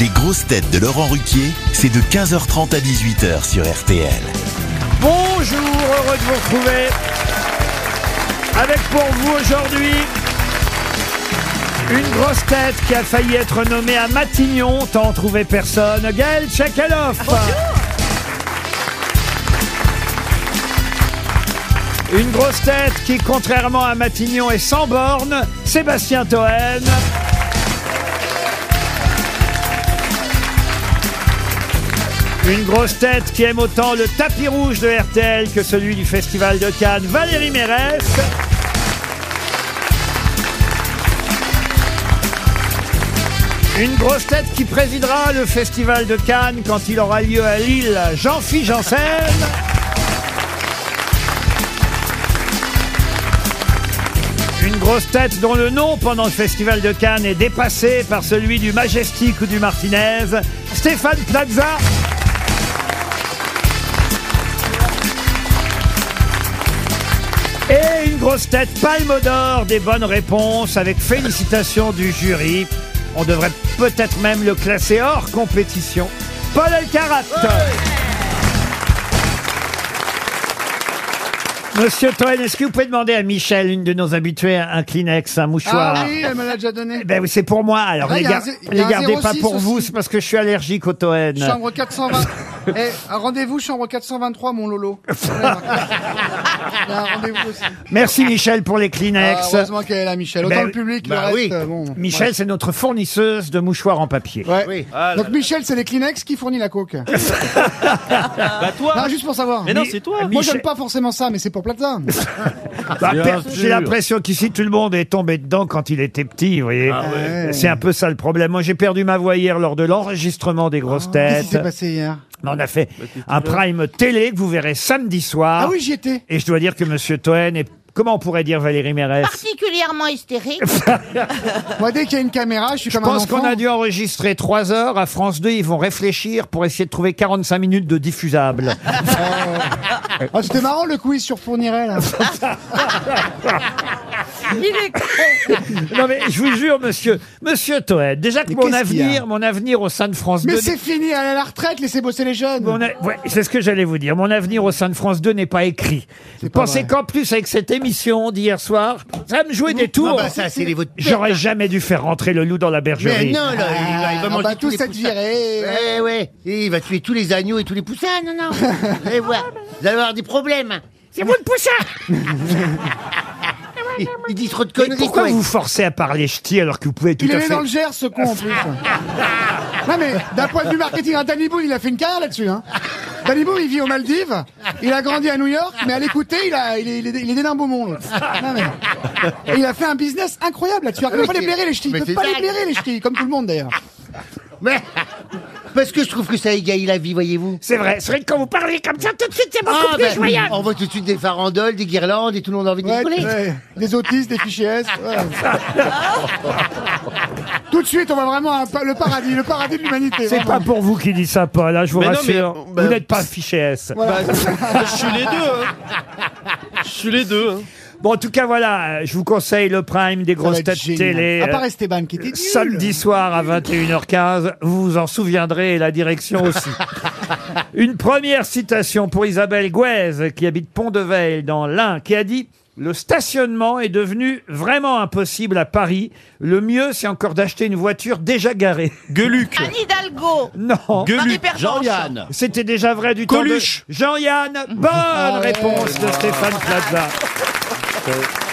Les grosses têtes de Laurent Ruquier, c'est de 15h30 à 18h sur RTL. Bonjour, heureux de vous retrouver. Avec pour vous aujourd'hui une grosse tête qui a failli être nommée à Matignon, tant trouvé personne, Gaël Tchakaloff. Une grosse tête qui, contrairement à Matignon, est sans borne, Sébastien Toen. Une grosse tête qui aime autant le tapis rouge de RTL que celui du Festival de Cannes, Valérie Mérès. Une grosse tête qui présidera le Festival de Cannes quand il aura lieu à Lille, Jean-Philippe Janssen. Une grosse tête dont le nom pendant le Festival de Cannes est dépassé par celui du Majestic ou du Martinez, Stéphane Plaza. Et une grosse tête palme d'or des bonnes réponses avec félicitations du jury. On devrait peut-être même le classer hors compétition. Paul Elkarat. Monsieur Toen, est-ce que vous pouvez demander à Michel, une de nos habituées, un Kleenex, un mouchoir Ah oui, elle me l'a déjà donné. Ben oui, c'est pour moi. Alors, Ah, les, il y a gar- un zé- il y les a un gardez pas 06 pour vous, aussi. c'est parce que je suis allergique au Toen. Chambre 420. Eh, un rendez-vous, chambre 423, mon Lolo. Il y a un rendez-vous aussi. Merci Michel pour les Ah, Kleenex. heureusement qu'elle est là, Michel. Autant Ben, le public, bah le oui. euh, bon. Michel, c'est notre fournisseuse de mouchoirs en papier. Ouais. Donc Michel, c'est les Kleenex qui fournit la coke. Bah toi non, juste pour savoir. Mais non, c'est toi Moi, Michel- j'aime pas forcément ça, mais c'est pour Plaza. Bah, Bien per- J'ai l'impression qu'ici tout le monde est tombé dedans quand il était petit, vous voyez. Ah ouais. C'est un peu ça le problème. Moi, j'ai perdu ma voix hier lors de l'enregistrement des grosses Qu'est-ce qui s'est têtes. passé hier? On a fait un prime télé que vous verrez samedi soir. Ah oui, j'y étais. Et je dois dire que Monsieur Toen est, comment on pourrait dire Valérie Mérès particulièrement hystérique. Moi, dès qu'il y a une caméra, je suis Je comme un pense enfant. qu'on a dû enregistrer trois heures. À France 2, ils vont réfléchir pour essayer de trouver 45 minutes de diffusable. Ah, c'était marrant le quiz sur Fourniret, là. Il est non mais je vous jure, monsieur, monsieur Toen, déjà que Mais mon qu'est-ce qu'il y a avenir, mon avenir au sein de France 2... Mais c'est fini, elle est à la retraite, laissez bosser les jeunes. Mon a- ouais, c'est ce que j'allais vous dire. Mon avenir au sein de France 2 n'est pas écrit. Pas pensez vrai. qu'en plus, avec cette émission d'hier soir, ça va me jouer des tours. Ah bah ça, c'est les vôtres. J'aurais jamais dû faire rentrer le loup dans la Mais bergerie. non, là, il va, il va Ah, manger bah, tous tous les cette poussins. virée. Ouais, ouais. Et il va tuer tous les agneaux et tous les poussins, non, non. Vous allez voir. Vous allez avoir des problèmes. C'est vous le poussin Il, il dit trop de Mais conneries, Pourquoi quoi. vous forcez à parler ch'ti alors que vous pouvez tout Il est à né fait... dans le Gers, ce con, en plus. non, mais d'un point de vue marketing, hein, Danny Boone, il a fait une carrière là-dessus. Hein. Danny Boone, il vit aux Maldives. Il a grandi à New York, mais à l'écouter, il, a, il, est, il, est, il est né d'un Beaumont. l'autre. Non, mais... Et il a fait un business incroyable là-dessus. Il ne peut pas les blairer, les ch'tis. Il Mais peut pas les blairer, les ch'tis, comme tout le monde d'ailleurs. Mais, parce que je trouve que ça égaye la vie, voyez-vous. C'est vrai, c'est vrai que quand vous parlez comme ça, tout de suite, c'est beaucoup Ah, plus ben, joyeux. on voit tout de suite des farandoles, des guirlandes et tout le monde a envie de Ouais, rigoler. ouais, des autistes, des fichiers S. ouais. Tout de suite, on va vraiment à pa- le paradis, le paradis de l'humanité. C'est vraiment. pas pour vous qui dit ça, Paul, hein, je vous Mais non, rassure. mais, bah, vous n'êtes pas fiché S. Bah, je suis les deux. Hein. Je suis les deux. Hein. Bon, en tout cas, voilà, je vous conseille le prime des grosses têtes génial. télé. À part euh, Esteban qui était nul. Samedi soir à 21h15, vous vous en souviendrez et la direction aussi. Une première citation pour Isabelle Gouez, qui habite Pont-de-Veil dans l'Ain, qui a dit le stationnement est devenu vraiment impossible à Paris. Le mieux, c'est encore d'acheter une voiture déjà garée. Gueuluc. Anne Hidalgo. Non. Pervenche. Jean-Yann. C'était déjà vrai du Coluche. temps de Jean-Yann. Bonne ouais. réponse de Stéphane Plaza. So.